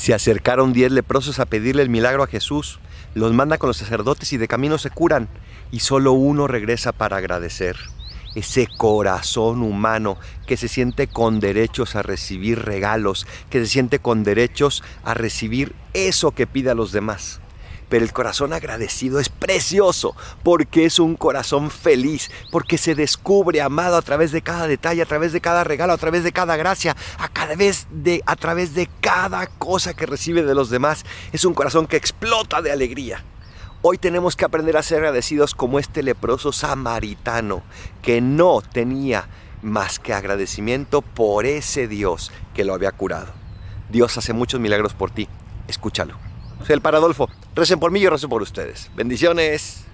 Se acercaron diez leprosos a pedirle el milagro a Jesús. Los manda con los sacerdotes y de camino se curan. Y solo uno regresa para agradecer. Ese corazón humano que se siente con derechos a recibir regalos, que se siente con derechos a recibir eso que pide a los demás. Pero el corazón agradecido es precioso porque es un corazón feliz, porque se descubre amado a través de cada detalle, a través de cada regalo, a través de cada gracia, a, cada vez de, a través de cada cosa que recibe de los demás. Es un corazón que explota de alegría. Hoy tenemos que aprender a ser agradecidos como este leproso samaritano que no tenía más que agradecimiento por ese Dios que lo había curado. Dios hace muchos milagros por ti. Escúchalo. El Paradolfo. Recen por mí y yo rezo por ustedes. Bendiciones.